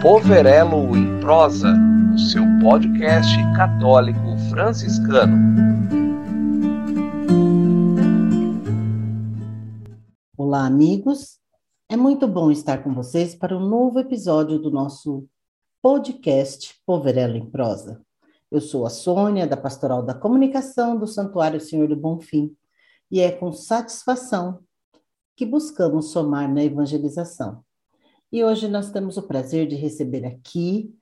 Poverelo em Prosa, o seu podcast católico franciscano. Olá, amigos. É muito bom estar com vocês para um novo episódio do nosso podcast Poverelo em Prosa. Eu sou a Sônia, da Pastoral da Comunicação do Santuário Senhor do Bonfim, e é com satisfação que buscamos somar na evangelização. E hoje nós temos o prazer de receber aqui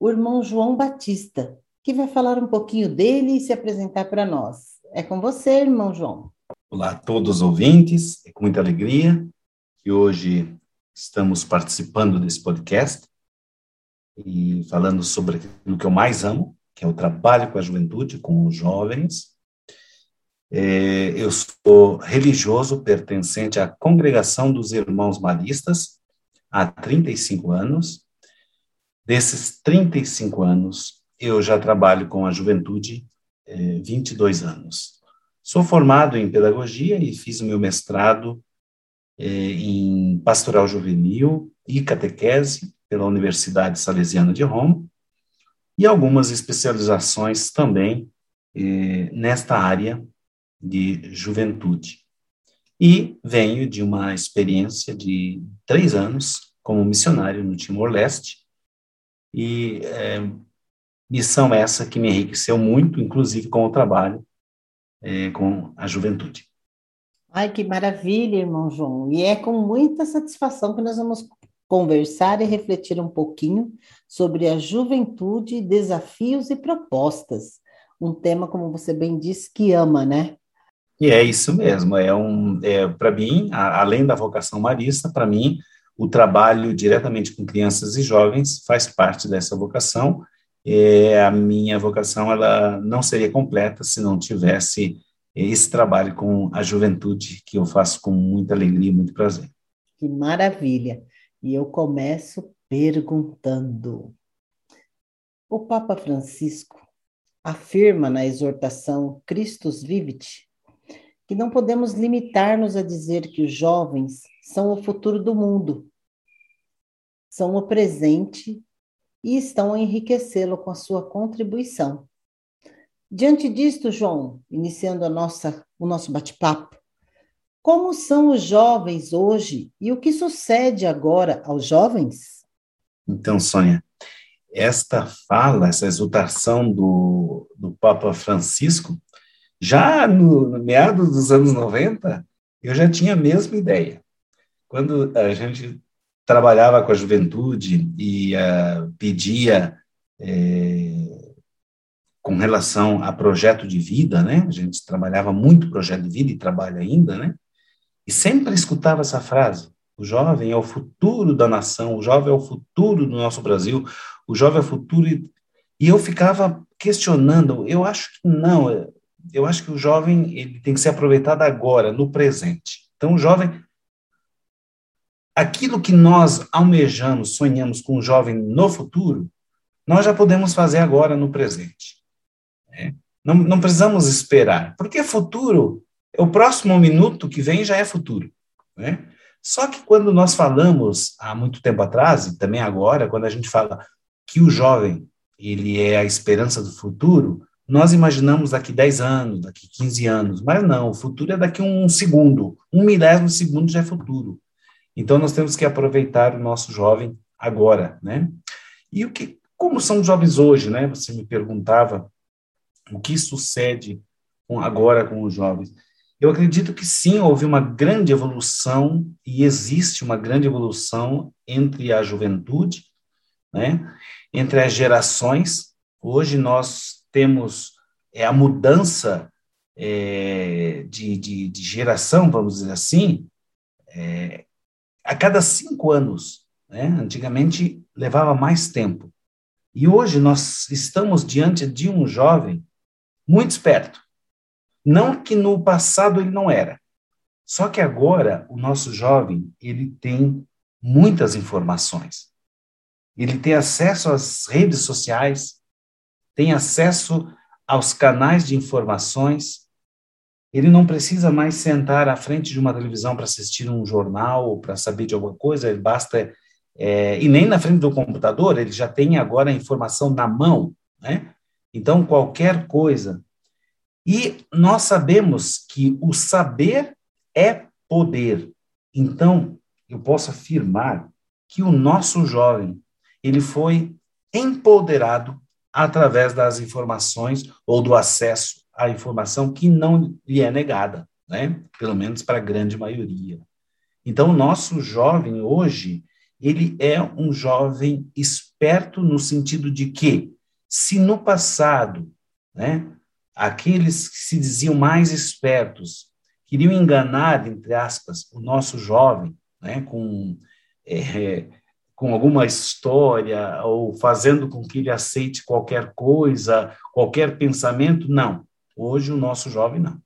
o irmão João Batista, que vai falar um pouquinho dele e se apresentar para nós. É com você, irmão João. Olá a todos os ouvintes, é com muita alegria que hoje estamos participando desse podcast e falando sobre aquilo que eu mais amo, que é o trabalho com a juventude, com os jovens, é, eu sou religioso pertencente à Congregação dos Irmãos Maristas há 35 anos. Desses 35 anos, eu já trabalho com a juventude é, 22 anos. Sou formado em pedagogia e fiz o meu mestrado é, em pastoral juvenil e catequese pela Universidade Salesiana de Roma e algumas especializações também é, nesta área de juventude. E venho de uma experiência de três anos como missionário no Timor-Leste, e é, missão essa que me enriqueceu muito, inclusive com o trabalho é, com a juventude. Ai, que maravilha, irmão João. E é com muita satisfação que nós vamos conversar e refletir um pouquinho sobre a juventude, desafios e propostas. Um tema, como você bem disse, que ama, né? E é isso mesmo, é um, é, para mim, a, além da vocação marista, para mim, o trabalho diretamente com crianças e jovens faz parte dessa vocação. É, a minha vocação ela não seria completa se não tivesse esse trabalho com a juventude que eu faço com muita alegria e muito prazer. Que maravilha! E eu começo perguntando. O Papa Francisco afirma na exortação Christus Vivit que não podemos limitar-nos a dizer que os jovens são o futuro do mundo, são o presente e estão a enriquecê-lo com a sua contribuição. Diante disto, João, iniciando a nossa, o nosso bate-papo, como são os jovens hoje e o que sucede agora aos jovens? Então, Sônia, esta fala, essa exultação do, do Papa Francisco, já no, no meados dos anos 90, eu já tinha a mesma ideia. Quando a gente trabalhava com a juventude e uh, pedia é, com relação a projeto de vida, né? A gente trabalhava muito projeto de vida e trabalha ainda, né? E sempre escutava essa frase: o jovem é o futuro da nação, o jovem é o futuro do nosso Brasil, o jovem é o futuro. E eu ficava questionando, eu acho que não, eu acho que o jovem ele tem que ser aproveitado agora, no presente. Então, o jovem, aquilo que nós almejamos, sonhamos com o jovem no futuro, nós já podemos fazer agora no presente. Né? Não, não precisamos esperar, porque futuro, é o próximo minuto que vem já é futuro. Né? Só que quando nós falamos há muito tempo atrás, e também agora, quando a gente fala que o jovem ele é a esperança do futuro, nós imaginamos daqui 10 anos, daqui 15 anos, mas não, o futuro é daqui um segundo, um milésimo de segundo já é futuro. Então nós temos que aproveitar o nosso jovem agora, né? E o que, como são os jovens hoje, né? Você me perguntava o que sucede com, agora com os jovens. Eu acredito que sim, houve uma grande evolução e existe uma grande evolução entre a juventude, né? Entre as gerações. Hoje nós temos é, a mudança é, de, de, de, geração, vamos dizer assim, é, a cada cinco anos. Né? Antigamente levava mais tempo. E hoje nós estamos diante de um jovem muito esperto. Não que no passado ele não era. Só que agora o nosso jovem, ele tem muitas informações. Ele tem acesso às redes sociais, tem acesso aos canais de informações. Ele não precisa mais sentar à frente de uma televisão para assistir um jornal ou para saber de alguma coisa, ele basta é, e nem na frente do computador, ele já tem agora a informação na mão, né? Então, qualquer coisa. E nós sabemos que o saber é poder. Então, eu posso afirmar que o nosso jovem, ele foi empoderado através das informações ou do acesso à informação que não lhe é negada, né? Pelo menos para a grande maioria. Então, o nosso jovem hoje, ele é um jovem esperto no sentido de que, se no passado, né, aqueles que se diziam mais espertos queriam enganar, entre aspas, o nosso jovem, né, com, é, com alguma história ou fazendo com que ele aceite qualquer coisa, qualquer pensamento, não. Hoje o nosso jovem não.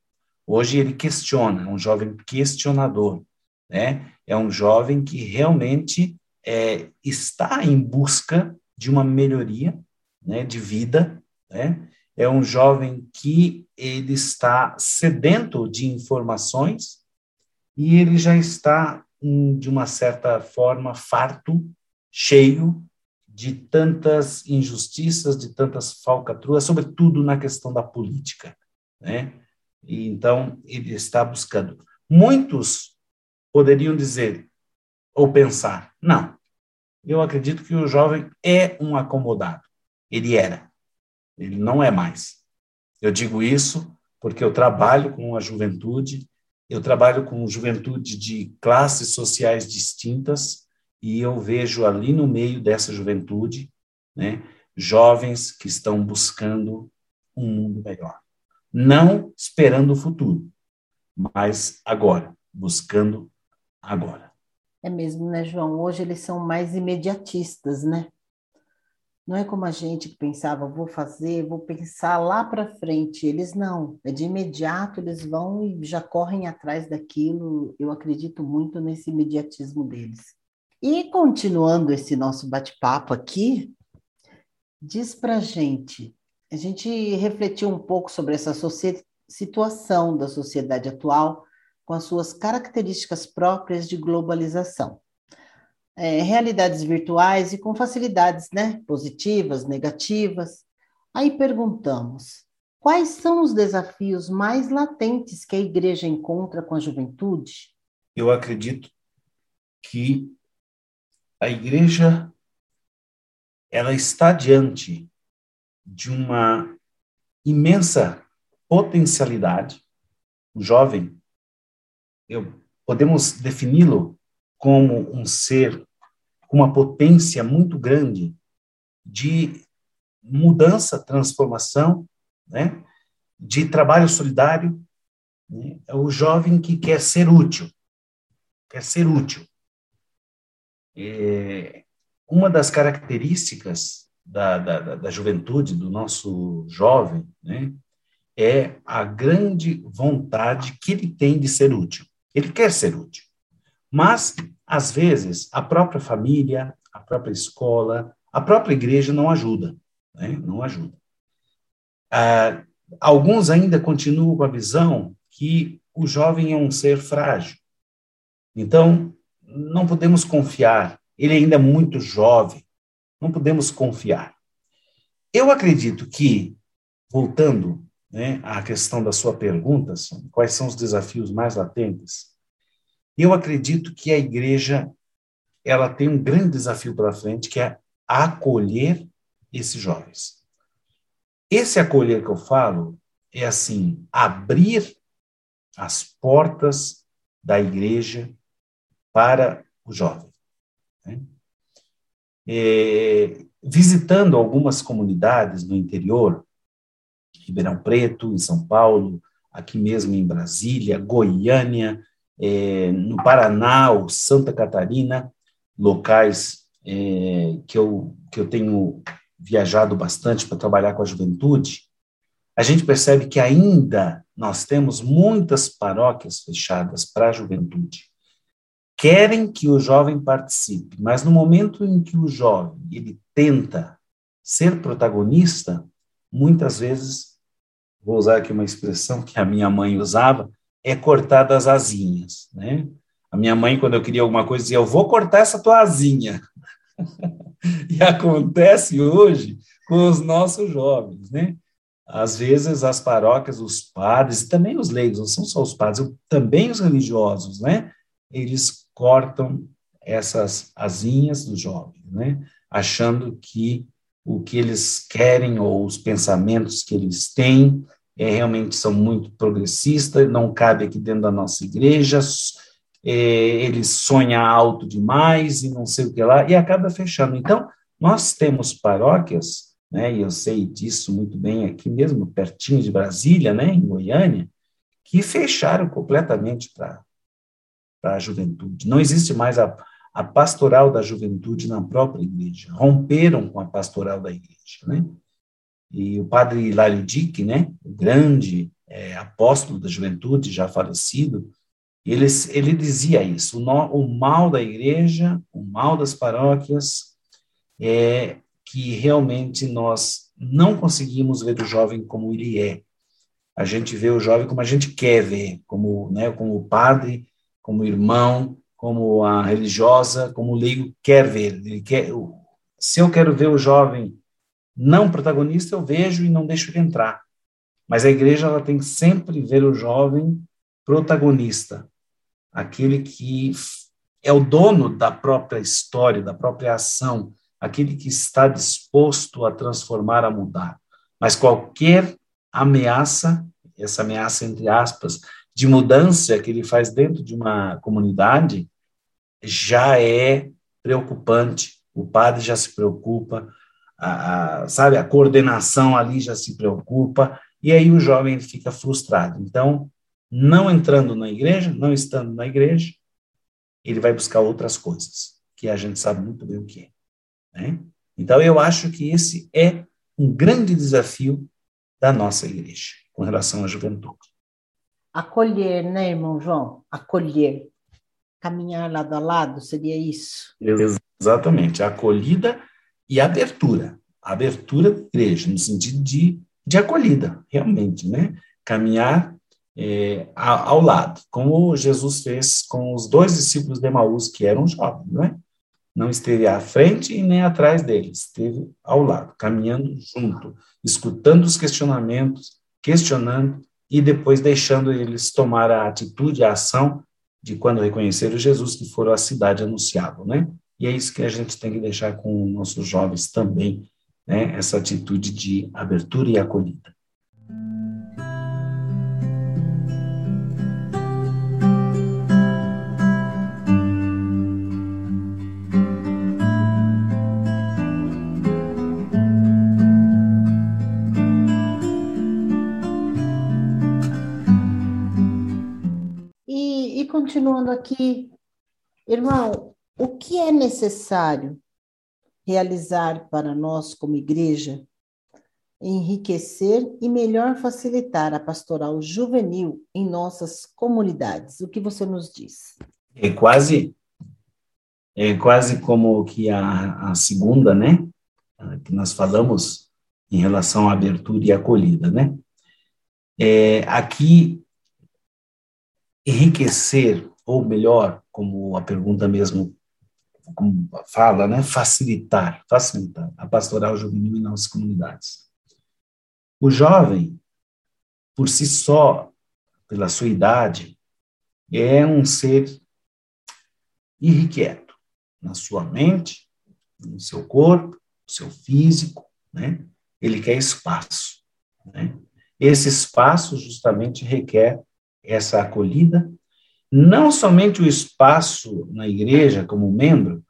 Hoje ele questiona, é um jovem questionador, né? É um jovem que realmente é, está em busca de uma melhoria, né, de vida, né? É um jovem que ele está sedento de informações e ele já está de uma certa forma farto, cheio de tantas injustiças, de tantas falcatruas, sobretudo na questão da política, né? E então ele está buscando. Muitos poderiam dizer ou pensar, não. Eu acredito que o jovem é um acomodado. Ele era. Ele não é mais. Eu digo isso porque eu trabalho com a juventude, eu trabalho com juventude de classes sociais distintas e eu vejo ali no meio dessa juventude, né, jovens que estão buscando um mundo melhor. Não esperando o futuro, mas agora, buscando agora. É mesmo, né, João? Hoje eles são mais imediatistas, né? Não é como a gente que pensava, vou fazer, vou pensar lá para frente. Eles não, é de imediato, eles vão e já correm atrás daquilo. Eu acredito muito nesse imediatismo deles. E continuando esse nosso bate-papo aqui, diz para gente, a gente refletiu um pouco sobre essa situação da sociedade atual com as suas características próprias de globalização é, realidades virtuais e com facilidades né, positivas, negativas. Aí perguntamos: quais são os desafios mais latentes que a igreja encontra com a juventude? Eu acredito que a igreja ela está diante de uma imensa potencialidade. O jovem, eu, podemos defini-lo como um ser com uma potência muito grande de mudança, transformação, né? de trabalho solidário. Né? É o jovem que quer ser útil, quer ser útil. É, uma das características da, da, da, juventude, do nosso jovem, né? é a grande vontade que ele tem de ser útil. Ele quer ser útil. Mas, às vezes, a própria família, a própria escola, a própria igreja não ajuda, né? não ajuda. Ah, alguns ainda continuam com a visão que o jovem é um ser frágil. Então, não podemos confiar. Ele ainda é muito jovem. Não podemos confiar. Eu acredito que, voltando né, à questão da sua pergunta, quais são os desafios mais latentes? Eu acredito que a igreja ela tem um grande desafio pela frente, que é acolher esses jovens. Esse acolher que eu falo é assim, abrir as portas da igreja para o jovem. Né? É, visitando algumas comunidades no interior, Ribeirão Preto, em São Paulo, aqui mesmo em Brasília, Goiânia, é, no Paraná ou Santa Catarina, locais é, que, eu, que eu tenho viajado bastante para trabalhar com a juventude, a gente percebe que ainda nós temos muitas paróquias fechadas para a juventude. Querem que o jovem participe, mas no momento em que o jovem ele tenta ser protagonista, muitas vezes, vou usar aqui uma expressão que a minha mãe usava, é cortar das asinhas, né? A minha mãe, quando eu queria alguma coisa, dizia, eu vou cortar essa tua asinha. e acontece hoje com os nossos jovens, né? Às vezes as paróquias, os padres e também os leigos, não são só os padres, também os religiosos, né? Eles cortam essas asinhas dos jovens, né? Achando que o que eles querem ou os pensamentos que eles têm é, realmente são muito progressistas, não cabe aqui dentro da nossa igreja, é, ele sonha alto demais e não sei o que lá, e acaba fechando. Então, nós temos paróquias, né, e eu sei disso muito bem aqui mesmo, pertinho de Brasília, né, em Goiânia, que fecharam completamente para a juventude. Não existe mais a, a pastoral da juventude na própria igreja. Romperam com a pastoral da igreja, né? E o padre Hilário Dick, né, o grande é, apóstolo da juventude, já falecido, ele, ele dizia isso: o, no, o mal da igreja, o mal das paróquias, é que realmente nós não conseguimos ver o jovem como ele é. A gente vê o jovem como a gente quer ver, como, né, como o padre, como irmão, como a religiosa, como o leigo quer ver. Ele quer, se eu quero ver o jovem não protagonista, eu vejo e não deixo ele entrar. Mas a igreja ela tem que sempre ver o jovem protagonista, aquele que é o dono da própria história, da própria ação, aquele que está disposto a transformar, a mudar. Mas qualquer ameaça, essa ameaça entre aspas, de mudança que ele faz dentro de uma comunidade já é preocupante. O padre já se preocupa, a, a, sabe, a coordenação ali já se preocupa, e aí o jovem fica frustrado. Então, não entrando na igreja, não estando na igreja, ele vai buscar outras coisas, que a gente sabe muito bem o que é. Né? Então, eu acho que esse é um grande desafio da nossa igreja com relação à juventude. Acolher, né, irmão João? Acolher. Caminhar lado a lado, seria isso? Exatamente. Acolhida e abertura. Abertura da igreja, no sentido de, de acolhida, realmente, né? Caminhar é, ao lado, como Jesus fez com os dois discípulos de Emaús, que eram jovens, né? Não esteve à frente e nem atrás deles, esteve ao lado, caminhando junto, escutando os questionamentos, questionando e depois deixando eles tomar a atitude, a ação de quando reconheceram Jesus que foram à cidade anunciavam, né? E é isso que a gente tem que deixar com nossos jovens também, né? Essa atitude de abertura e acolhida. Continuando aqui, irmão, o que é necessário realizar para nós como igreja enriquecer e melhor facilitar a pastoral juvenil em nossas comunidades? O que você nos diz? É quase é quase como que a, a segunda, né, que nós falamos em relação à abertura e acolhida, né? É, aqui enriquecer, ou melhor, como a pergunta mesmo como fala, né, facilitar, facilitar a pastoral juvenil em nossas comunidades. O jovem, por si só, pela sua idade, é um ser irrequieto na sua mente, no seu corpo, no seu físico, né? Ele quer espaço, né? Esse espaço justamente requer essa acolhida, não somente o espaço na igreja como membro,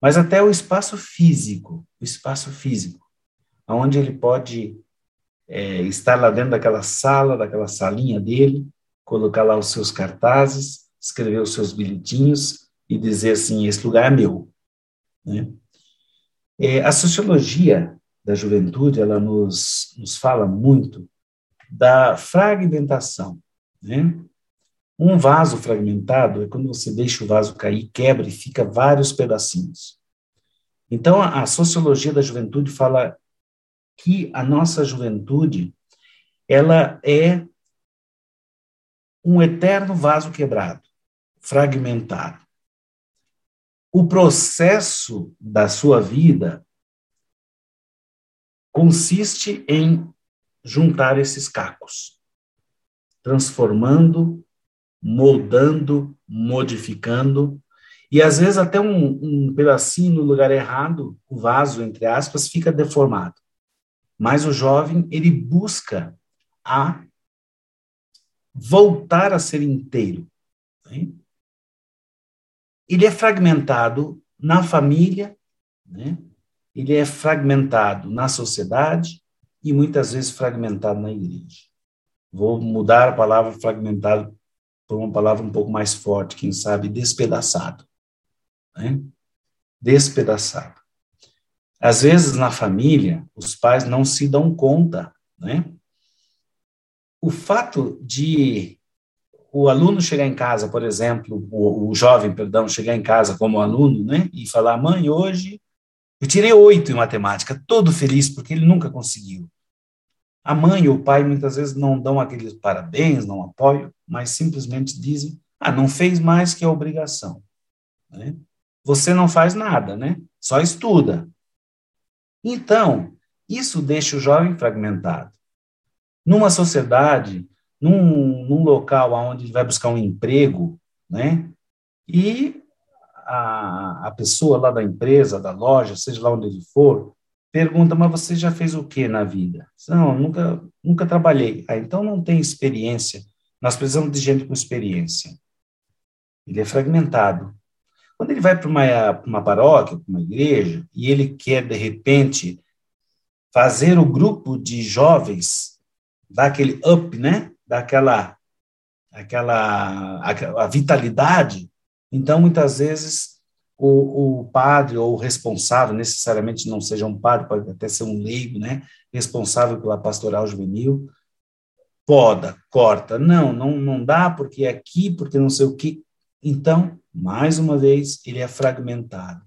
mas até o espaço físico, o espaço físico, onde ele pode é, estar lá dentro daquela sala, daquela salinha dele, colocar lá os seus cartazes, escrever os seus bilhetinhos e dizer assim: esse lugar é meu. Né? É, a sociologia da juventude ela nos, nos fala muito da fragmentação né? Um vaso fragmentado é quando você deixa o vaso cair, quebra e fica vários pedacinhos. Então, a sociologia da juventude fala que a nossa juventude ela é um eterno vaso quebrado, fragmentado. o processo da sua vida consiste em juntar esses cacos, transformando, moldando, modificando, e às vezes até um, um pedacinho no lugar errado, o vaso, entre aspas, fica deformado. Mas o jovem, ele busca a voltar a ser inteiro. Né? Ele é fragmentado na família, né? ele é fragmentado na sociedade e muitas vezes fragmentado na igreja. Vou mudar a palavra fragmentado por uma palavra um pouco mais forte, quem sabe despedaçado. Né? Despedaçado. Às vezes na família, os pais não se dão conta, né? O fato de o aluno chegar em casa, por exemplo, o, o jovem, perdão, chegar em casa como aluno, né, e falar, mãe, hoje eu tirei oito em matemática, todo feliz porque ele nunca conseguiu. A mãe ou o pai muitas vezes não dão aqueles parabéns, não apoiam, mas simplesmente dizem: ah, não fez mais que a obrigação. Né? Você não faz nada, né? Só estuda. Então, isso deixa o jovem fragmentado. Numa sociedade, num, num local onde ele vai buscar um emprego, né? E a, a pessoa lá da empresa, da loja, seja lá onde ele for, pergunta, mas você já fez o que na vida? Não, nunca, nunca trabalhei. Ah, então não tem experiência. Nós precisamos de gente com experiência. Ele é fragmentado. Quando ele vai para uma, uma paróquia, para uma igreja, e ele quer, de repente, fazer o grupo de jovens dar aquele up, né? Daquela aquela a, a vitalidade. Então, muitas vezes, o, o, padre ou o responsável, necessariamente não seja um padre, pode até ser um leigo, né, responsável pela pastoral juvenil, poda, corta. Não, não, não dá porque é aqui, porque não sei o que. Então, mais uma vez, ele é fragmentado.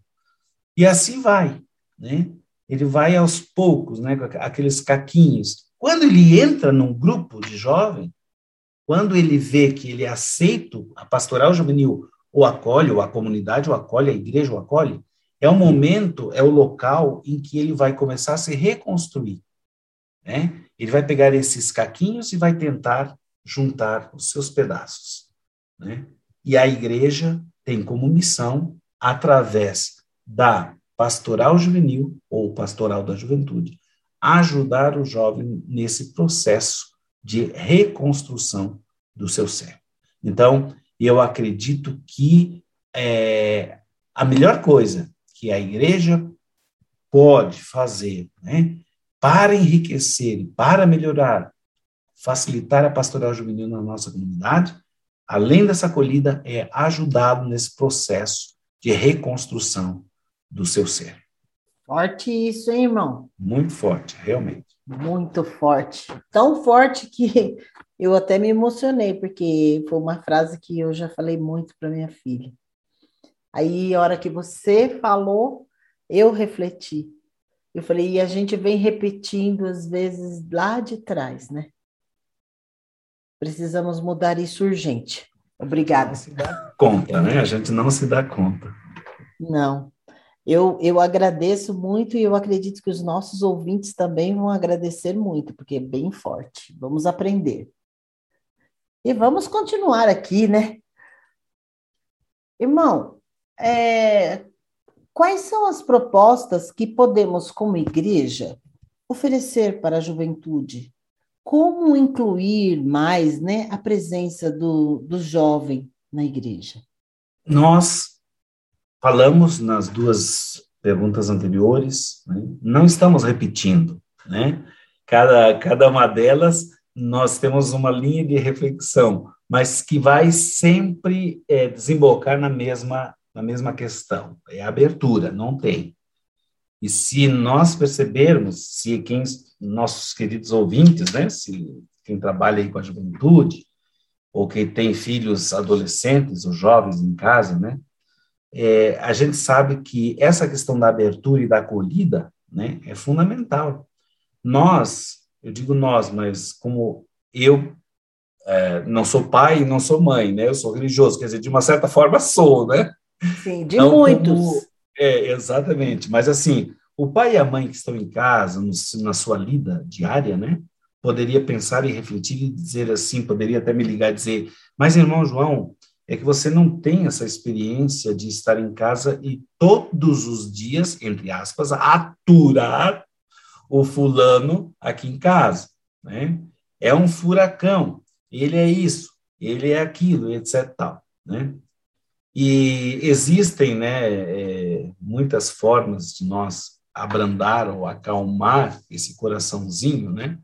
E assim vai, né? Ele vai aos poucos, né, com aqueles caquinhos. Quando ele entra num grupo de jovem, quando ele vê que ele é aceito, a pastoral juvenil o acolhe, ou a comunidade o acolhe, a igreja o acolhe, é o momento, é o local em que ele vai começar a se reconstruir. Né? Ele vai pegar esses caquinhos e vai tentar juntar os seus pedaços. Né? E a igreja tem como missão, através da pastoral juvenil ou pastoral da juventude, ajudar o jovem nesse processo de reconstrução do seu ser. Então, e eu acredito que é, a melhor coisa que a igreja pode fazer né, para enriquecer, para melhorar, facilitar a pastoral juvenil na nossa comunidade, além dessa acolhida, é ajudá-lo nesse processo de reconstrução do seu ser. Forte isso, hein, irmão? Muito forte, realmente. Muito forte. Tão forte que eu até me emocionei, porque foi uma frase que eu já falei muito para minha filha. Aí, a hora que você falou, eu refleti. Eu falei, e a gente vem repetindo, às vezes, lá de trás, né? Precisamos mudar isso urgente. Obrigada. Se dá conta, né? A gente não se dá conta. Não. Eu, eu agradeço muito e eu acredito que os nossos ouvintes também vão agradecer muito, porque é bem forte. Vamos aprender. E vamos continuar aqui, né? Irmão, é, quais são as propostas que podemos, como igreja, oferecer para a juventude? Como incluir mais né, a presença do, do jovem na igreja? Nós falamos nas duas perguntas anteriores, né? não estamos repetindo, né? Cada, cada uma delas nós temos uma linha de reflexão, mas que vai sempre é, desembocar na mesma, na mesma questão. É a abertura, não tem. E se nós percebermos, se quem, nossos queridos ouvintes, né, se quem trabalha aí com a juventude, ou quem tem filhos adolescentes ou jovens em casa, né, é, a gente sabe que essa questão da abertura e da acolhida, né, é fundamental. Nós, eu digo nós, mas como eu é, não sou pai e não sou mãe, né? Eu sou religioso, quer dizer, de uma certa forma sou, né? Sim, de então, muitos. Como, é, exatamente. Mas assim, o pai e a mãe que estão em casa, no, na sua lida diária, né? Poderia pensar e refletir e dizer assim, poderia até me ligar e dizer, mas irmão João, é que você não tem essa experiência de estar em casa e todos os dias, entre aspas, aturar o fulano aqui em casa, né? É um furacão, ele é isso, ele é aquilo, etc. Tal, né? E existem, né, é, muitas formas de nós abrandar ou acalmar esse coraçãozinho, né,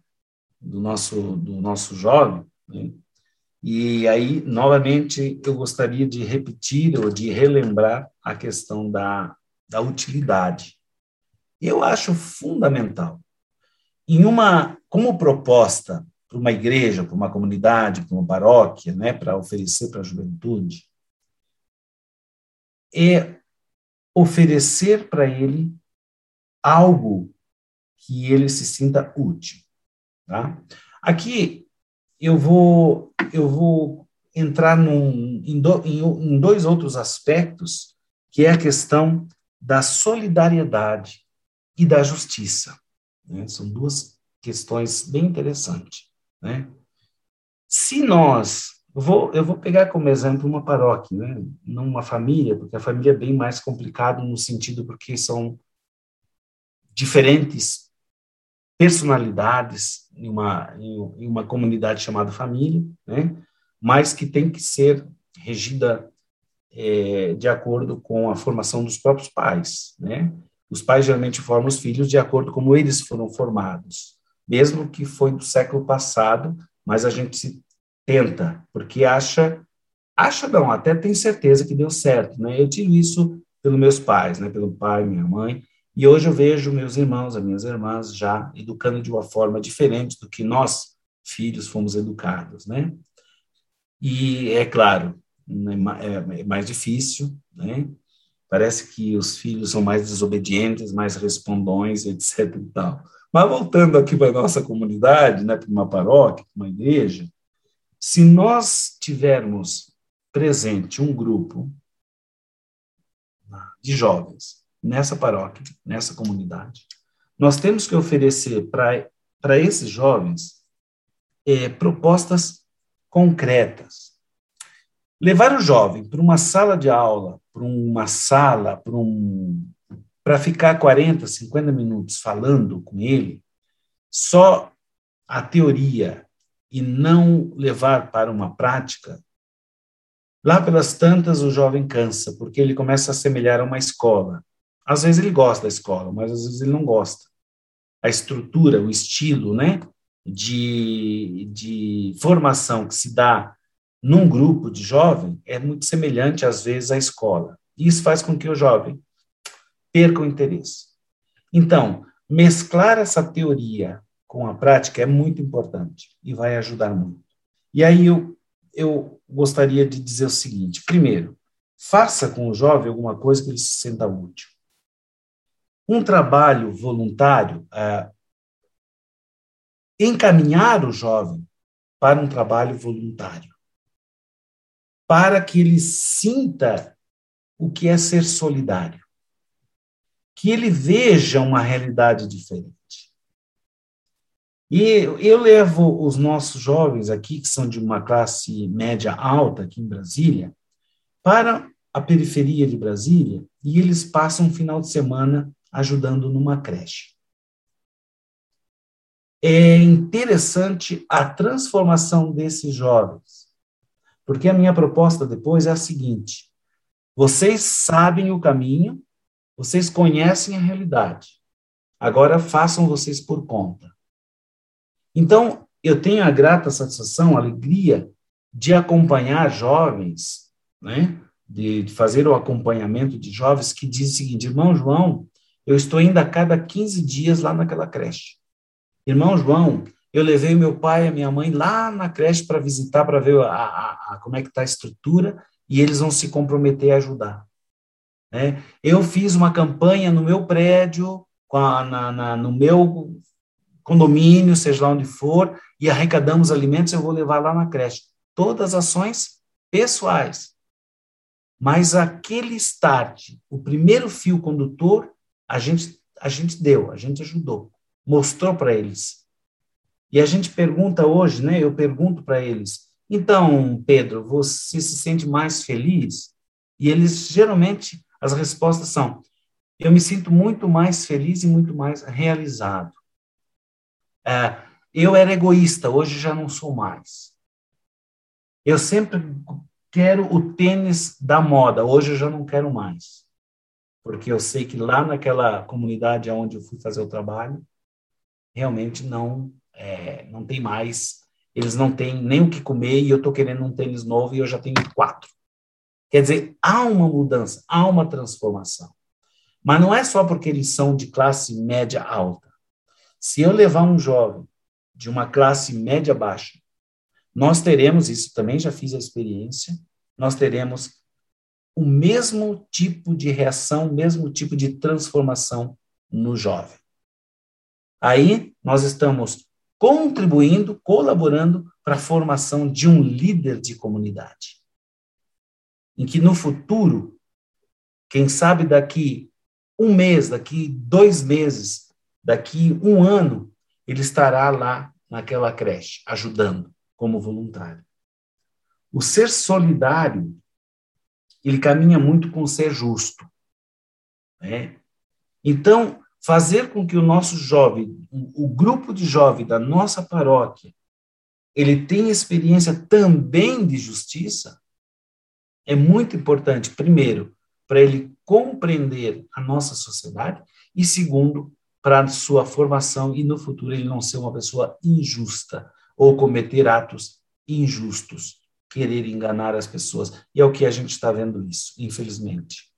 do nosso do nosso jovem. Né? E aí, novamente, eu gostaria de repetir ou de relembrar a questão da, da utilidade. Eu acho fundamental. Em uma, como proposta para uma igreja, para uma comunidade, para uma paróquia, né, para oferecer para a juventude, é oferecer para ele algo que ele se sinta útil. Tá? Aqui eu vou eu vou entrar num, em, do, em, em dois outros aspectos, que é a questão da solidariedade e da justiça. Né? São duas questões bem interessantes. Né? Se nós vou, eu vou pegar como exemplo uma paróquia, né? não uma família, porque a família é bem mais complicado no sentido porque são diferentes personalidades em uma, em uma comunidade chamada família, né? mas que tem que ser regida é, de acordo com a formação dos próprios pais. Né? Os pais geralmente formam os filhos de acordo com como eles foram formados, mesmo que foi do século passado, mas a gente se tenta, porque acha, acha não, até tem certeza que deu certo, né? Eu tive isso pelos meus pais, né? Pelo pai, minha mãe, e hoje eu vejo meus irmãos, as minhas irmãs já educando de uma forma diferente do que nós, filhos, fomos educados, né? E é claro, né, é, é mais difícil, né? Parece que os filhos são mais desobedientes, mais respondões, etc. E tal. Mas voltando aqui para a nossa comunidade, né, para uma paróquia, para uma igreja, se nós tivermos presente um grupo de jovens nessa paróquia, nessa comunidade, nós temos que oferecer para esses jovens é, propostas concretas. Levar o jovem para uma sala de aula, para uma sala, para um, para ficar 40, 50 minutos falando com ele, só a teoria e não levar para uma prática, lá pelas tantas o jovem cansa, porque ele começa a semelhar a uma escola. Às vezes ele gosta da escola, mas às vezes ele não gosta. A estrutura, o estilo, né, de, de formação que se dá num grupo de jovem é muito semelhante, às vezes, à escola. Isso faz com que o jovem perca o interesse. Então, mesclar essa teoria com a prática é muito importante e vai ajudar muito. E aí eu, eu gostaria de dizer o seguinte: primeiro, faça com o jovem alguma coisa que ele se sinta útil. Um trabalho voluntário, é, encaminhar o jovem para um trabalho voluntário, para que ele sinta o que é ser solidário, que ele veja uma realidade diferente. E eu levo os nossos jovens aqui, que são de uma classe média alta aqui em Brasília, para a periferia de Brasília e eles passam um final de semana ajudando numa creche. É interessante a transformação desses jovens, porque a minha proposta depois é a seguinte: vocês sabem o caminho, vocês conhecem a realidade, agora façam vocês por conta. Então, eu tenho a grata satisfação, a alegria de acompanhar jovens, né? De, fazer o acompanhamento de jovens que dizem o seguinte: irmão João, eu estou indo a cada 15 dias lá naquela creche. Irmão João, eu levei meu pai e minha mãe lá na creche para visitar, para ver a, a, a, como é que está a estrutura, e eles vão se comprometer a ajudar. Né? Eu fiz uma campanha no meu prédio, na, na, no meu condomínio, seja lá onde for, e arrecadamos alimentos, eu vou levar lá na creche. Todas ações pessoais. mas aquele start, o primeiro fio condutor, a gente, a gente deu, a gente ajudou, mostrou para eles. E a gente pergunta hoje, né? Eu pergunto para eles: então, Pedro, você se sente mais feliz? E eles geralmente as respostas são: eu me sinto muito mais feliz e muito mais realizado. É, eu era egoísta, hoje já não sou mais. Eu sempre quero o tênis da moda, hoje eu já não quero mais. Porque eu sei que lá naquela comunidade onde eu fui fazer o trabalho, realmente não, é, não tem mais, eles não têm nem o que comer e eu estou querendo um tênis novo e eu já tenho quatro. Quer dizer, há uma mudança, há uma transformação. Mas não é só porque eles são de classe média alta. Se eu levar um jovem de uma classe média baixa, nós teremos, isso também já fiz a experiência, nós teremos o mesmo tipo de reação, o mesmo tipo de transformação no jovem. Aí nós estamos contribuindo, colaborando para a formação de um líder de comunidade. Em que no futuro, quem sabe daqui um mês, daqui dois meses, daqui um ano, ele estará lá naquela creche, ajudando como voluntário. O ser solidário, ele caminha muito com o ser justo. Né? Então, fazer com que o nosso jovem, o grupo de jovem da nossa paróquia, ele tenha experiência também de justiça, é muito importante, primeiro, para ele compreender a nossa sociedade, e segundo, para sua formação e no futuro ele não ser uma pessoa injusta ou cometer atos injustos, querer enganar as pessoas. E é o que a gente está vendo isso, infelizmente.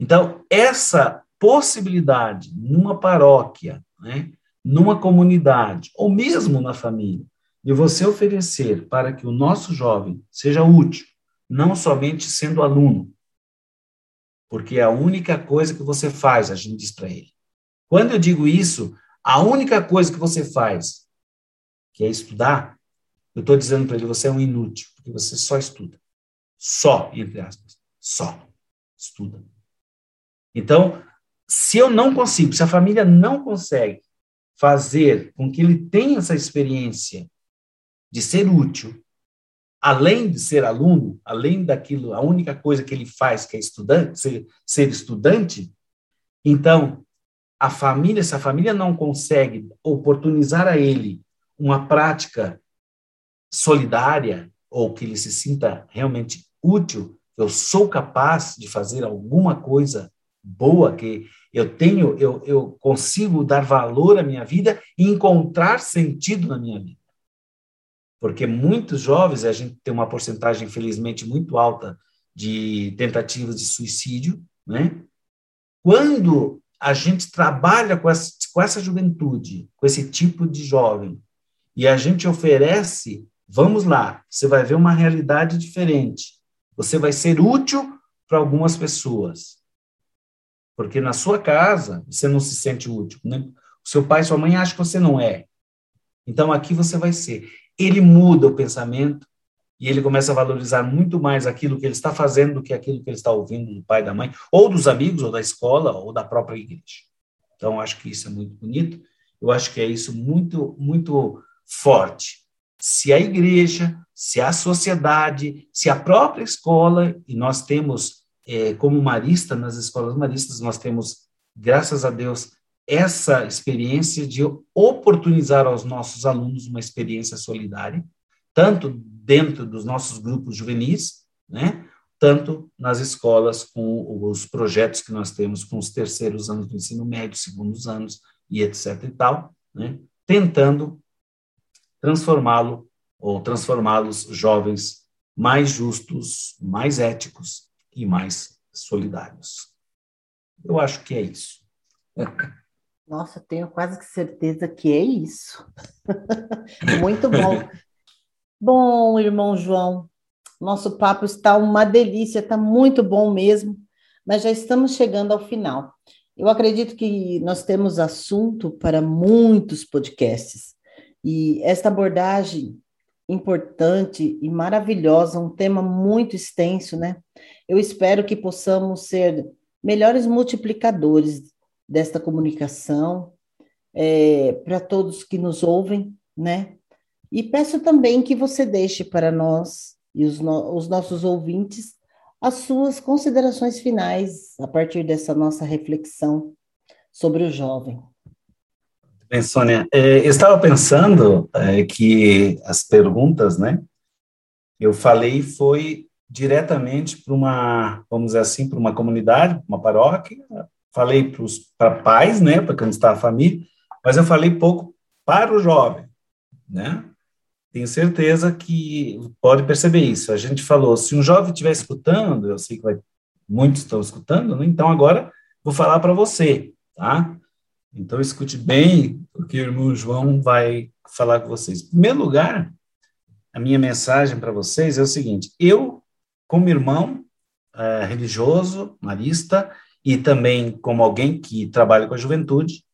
Então, essa possibilidade numa paróquia, né, numa comunidade, ou mesmo na família, de você oferecer para que o nosso jovem seja útil, não somente sendo aluno, porque é a única coisa que você faz, a gente diz para ele. Quando eu digo isso, a única coisa que você faz, que é estudar, eu estou dizendo para ele, você é um inútil, porque você só estuda. Só, entre aspas. Só. Estuda. Então, se eu não consigo, se a família não consegue fazer com que ele tenha essa experiência de ser útil, além de ser aluno, além daquilo, a única coisa que ele faz que é estudante, ser, ser estudante, então a família, se a família não consegue oportunizar a ele uma prática solidária ou que ele se sinta realmente útil, eu sou capaz de fazer alguma coisa boa que eu tenho, eu, eu consigo dar valor à minha vida e encontrar sentido na minha vida. Porque muitos jovens, a gente tem uma porcentagem, infelizmente, muito alta de tentativas de suicídio, né? Quando a gente trabalha com essa, com essa juventude, com esse tipo de jovem, e a gente oferece, vamos lá, você vai ver uma realidade diferente. Você vai ser útil para algumas pessoas. Porque na sua casa você não se sente útil. Né? O seu pai sua mãe acham que você não é. Então aqui você vai ser. Ele muda o pensamento, e ele começa a valorizar muito mais aquilo que ele está fazendo do que aquilo que ele está ouvindo do pai, da mãe, ou dos amigos, ou da escola, ou da própria igreja. Então, acho que isso é muito bonito. Eu acho que é isso muito, muito forte. Se a igreja, se a sociedade, se a própria escola, e nós temos, é, como marista, nas escolas maristas, nós temos, graças a Deus, essa experiência de oportunizar aos nossos alunos uma experiência solidária, tanto dentro dos nossos grupos juvenis, né, tanto nas escolas com os projetos que nós temos com os terceiros anos do ensino médio, segundos anos e etc e tal, né, tentando transformá-lo ou transformá-los jovens mais justos, mais éticos e mais solidários. Eu acho que é isso. Nossa, tenho quase que certeza que é isso. Muito bom. Bom, irmão João, nosso papo está uma delícia, está muito bom mesmo, mas já estamos chegando ao final. Eu acredito que nós temos assunto para muitos podcasts, e esta abordagem importante e maravilhosa, um tema muito extenso, né? Eu espero que possamos ser melhores multiplicadores desta comunicação é, para todos que nos ouvem, né? E peço também que você deixe para nós e os, no, os nossos ouvintes as suas considerações finais a partir dessa nossa reflexão sobre o jovem. Bem, Sônia, é, eu estava pensando é, que as perguntas, né, eu falei foi diretamente para uma, vamos dizer assim, para uma comunidade, uma paróquia, falei para pais, né, para quem está a família, mas eu falei pouco para o jovem, né? Tenho certeza que pode perceber isso. A gente falou, se um jovem estiver escutando, eu sei que vai, muitos estão escutando, né? então agora vou falar para você, tá? Então, escute bem o que o irmão João vai falar com vocês. Em primeiro lugar, a minha mensagem para vocês é o seguinte: eu, como irmão é, religioso, marista, e também como alguém que trabalha com a juventude,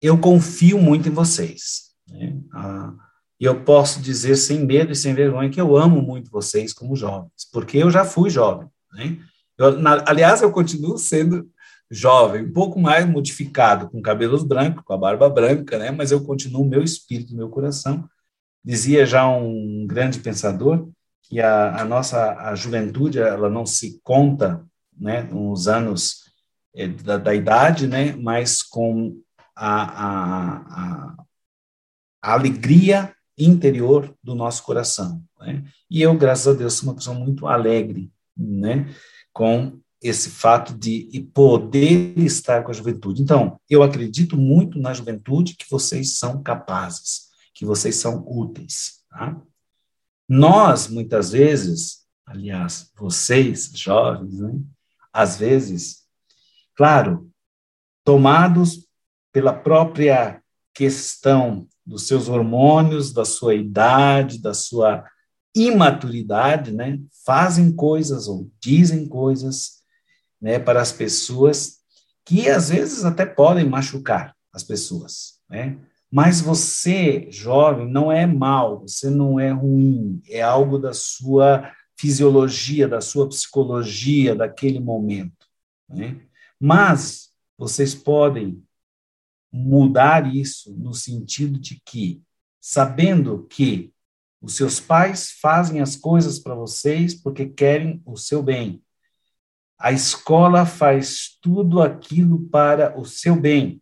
eu confio muito em vocês. Né? Ah, e eu posso dizer sem medo e sem vergonha que eu amo muito vocês como jovens, porque eu já fui jovem. Né? Eu, na, aliás, eu continuo sendo jovem, um pouco mais modificado, com cabelos brancos, com a barba branca, né? Mas eu continuo meu espírito, meu coração. Dizia já um grande pensador que a, a nossa a juventude ela não se conta, né, nos anos é, da, da, idade, né, mas com a, a, a, a alegria interior do nosso coração. Né? E eu, graças a Deus, sou uma pessoa muito alegre, né, com esse fato de poder estar com a juventude. Então, eu acredito muito na juventude que vocês são capazes, que vocês são úteis. Tá? Nós, muitas vezes, aliás, vocês, jovens, né, às vezes, claro, tomados pela própria questão dos seus hormônios, da sua idade, da sua imaturidade, né, fazem coisas ou dizem coisas né, para as pessoas que às vezes até podem machucar as pessoas, né? Mas você, jovem, não é mal, você não é ruim, é algo da sua fisiologia, da sua psicologia daquele momento, né? Mas vocês podem mudar isso no sentido de que, sabendo que os seus pais fazem as coisas para vocês porque querem o seu bem, a escola faz tudo aquilo para o seu bem.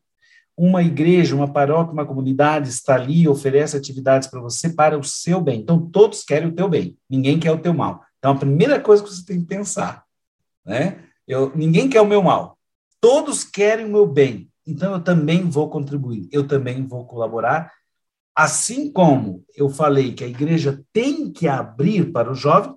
Uma igreja, uma paróquia, uma comunidade está ali e oferece atividades para você para o seu bem. Então, todos querem o teu bem, ninguém quer o teu mal. Então, a primeira coisa que você tem que pensar, né? Eu, ninguém quer o meu mal, todos querem o meu bem. Então, eu também vou contribuir, eu também vou colaborar. Assim como eu falei que a igreja tem que abrir para o jovem,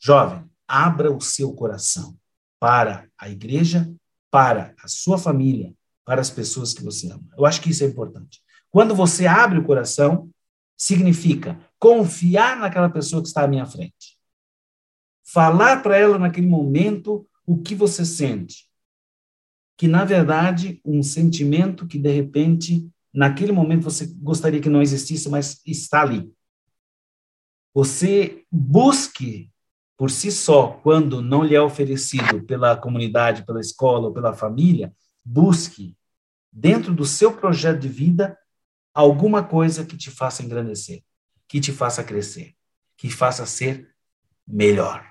jovem, abra o seu coração para a igreja, para a sua família, para as pessoas que você ama. Eu acho que isso é importante. Quando você abre o coração, significa confiar naquela pessoa que está à minha frente. Falar para ela naquele momento o que você sente. Que, na verdade, um sentimento que, de repente, naquele momento você gostaria que não existisse, mas está ali. Você busque por si só, quando não lhe é oferecido pela comunidade, pela escola ou pela família, busque, dentro do seu projeto de vida, alguma coisa que te faça engrandecer, que te faça crescer, que faça ser melhor,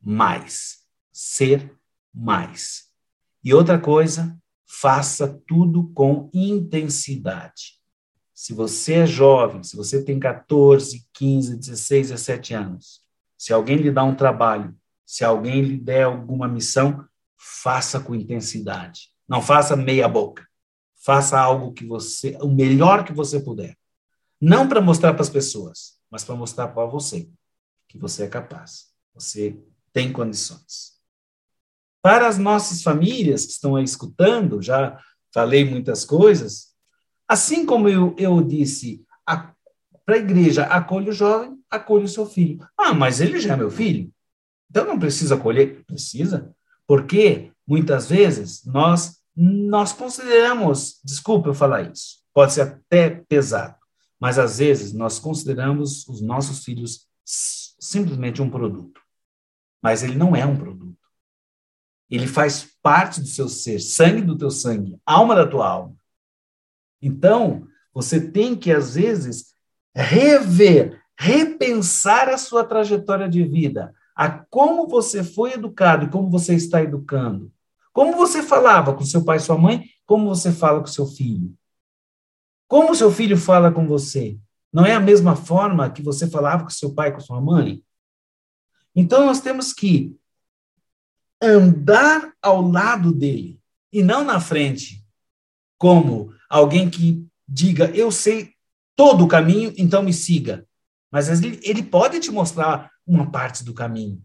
mais, ser mais. E outra coisa, faça tudo com intensidade. Se você é jovem, se você tem 14, 15, 16, 17 anos, se alguém lhe dá um trabalho, se alguém lhe der alguma missão, faça com intensidade. Não faça meia boca. Faça algo que você, o melhor que você puder. Não para mostrar para as pessoas, mas para mostrar para você que você é capaz. Você tem condições. Para as nossas famílias que estão aí escutando, já falei muitas coisas. Assim como eu, eu disse, para a igreja, acolhe o jovem, acolhe o seu filho. Ah, mas ele já é meu filho. Então não precisa acolher? Precisa. Porque muitas vezes nós nós consideramos, desculpa eu falar isso, pode ser até pesado, mas às vezes nós consideramos os nossos filhos simplesmente um produto. Mas ele não é um produto. Ele faz parte do seu ser, sangue do teu sangue, alma da tua alma. Então, você tem que, às vezes, rever, repensar a sua trajetória de vida, a como você foi educado e como você está educando. Como você falava com seu pai e sua mãe, como você fala com seu filho. Como seu filho fala com você? Não é a mesma forma que você falava com seu pai e com sua mãe? Então, nós temos que andar ao lado dele e não na frente, como alguém que diga: Eu sei todo o caminho, então me siga. Mas ele, pode te mostrar uma parte do caminho.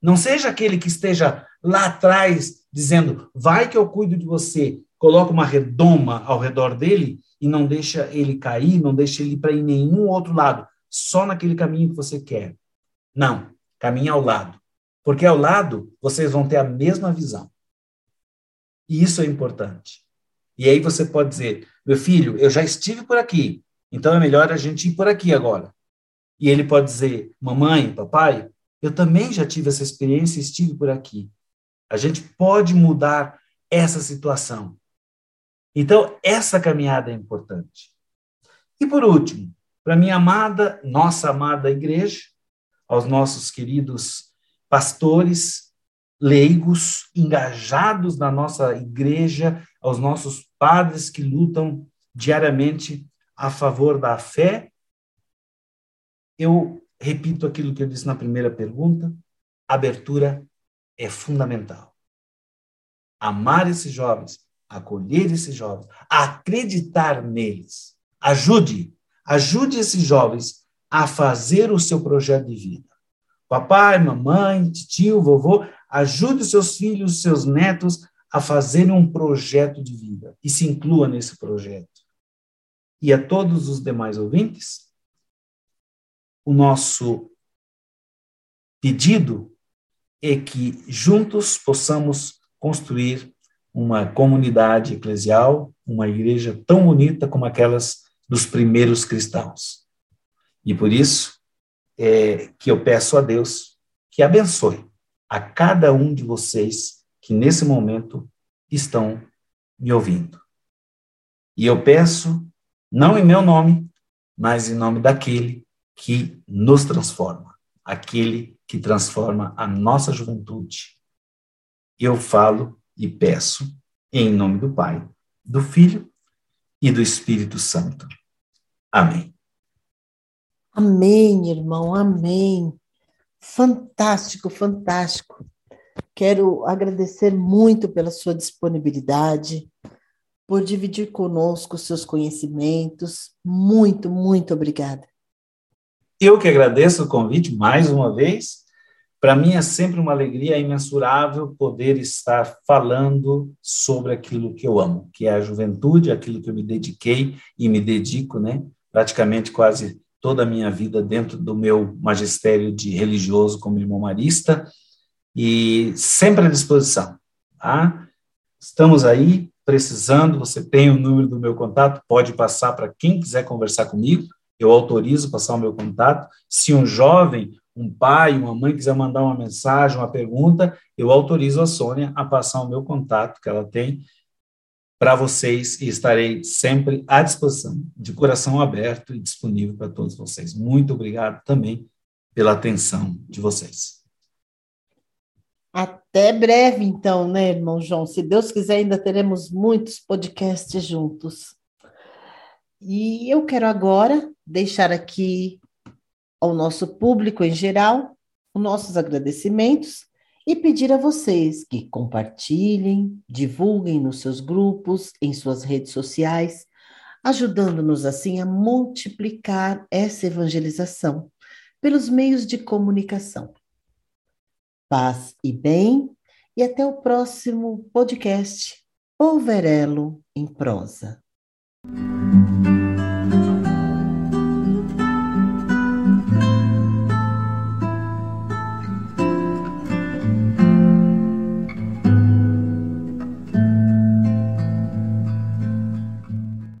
Não seja aquele que esteja lá atrás dizendo: Vai que eu cuido de você. Coloca uma redoma ao redor dele e não deixa ele cair, não deixa ele ir para nenhum outro lado, só naquele caminho que você quer. Não, caminhe ao lado. Porque ao lado vocês vão ter a mesma visão. E isso é importante. E aí você pode dizer: meu filho, eu já estive por aqui, então é melhor a gente ir por aqui agora. E ele pode dizer: mamãe, papai, eu também já tive essa experiência e estive por aqui. A gente pode mudar essa situação. Então, essa caminhada é importante. E por último, para minha amada, nossa amada igreja, aos nossos queridos pastores leigos engajados na nossa igreja, aos nossos padres que lutam diariamente a favor da fé. Eu repito aquilo que eu disse na primeira pergunta: abertura é fundamental. Amar esses jovens, acolher esses jovens, acreditar neles. Ajude, ajude esses jovens a fazer o seu projeto de vida. Papai, mamãe, tio, vovô, ajude os seus filhos, os seus netos a fazerem um projeto de vida e se inclua nesse projeto. E a todos os demais ouvintes, o nosso pedido é que juntos possamos construir uma comunidade eclesial, uma igreja tão bonita como aquelas dos primeiros cristãos. E por isso, é, que eu peço a Deus que abençoe a cada um de vocês que nesse momento estão me ouvindo. E eu peço, não em meu nome, mas em nome daquele que nos transforma, aquele que transforma a nossa juventude. Eu falo e peço em nome do Pai, do Filho e do Espírito Santo. Amém. Amém, irmão, amém. Fantástico, fantástico. Quero agradecer muito pela sua disponibilidade, por dividir conosco seus conhecimentos. Muito, muito obrigada. Eu que agradeço o convite mais uma vez. Para mim é sempre uma alegria imensurável poder estar falando sobre aquilo que eu amo, que é a juventude, aquilo que eu me dediquei e me dedico, né? Praticamente quase toda a minha vida dentro do meu magistério de religioso como irmão marista e sempre à disposição. Tá? Estamos aí precisando, você tem o número do meu contato, pode passar para quem quiser conversar comigo, eu autorizo passar o meu contato. Se um jovem, um pai, uma mãe quiser mandar uma mensagem, uma pergunta, eu autorizo a Sônia a passar o meu contato que ela tem para vocês e estarei sempre à disposição, de coração aberto e disponível para todos vocês. Muito obrigado também pela atenção de vocês. Até breve, então, né, irmão João? Se Deus quiser, ainda teremos muitos podcasts juntos. E eu quero agora deixar aqui ao nosso público em geral os nossos agradecimentos e pedir a vocês que compartilhem, divulguem nos seus grupos, em suas redes sociais, ajudando-nos assim a multiplicar essa evangelização pelos meios de comunicação. Paz e bem, e até o próximo podcast Poverelo em Prosa.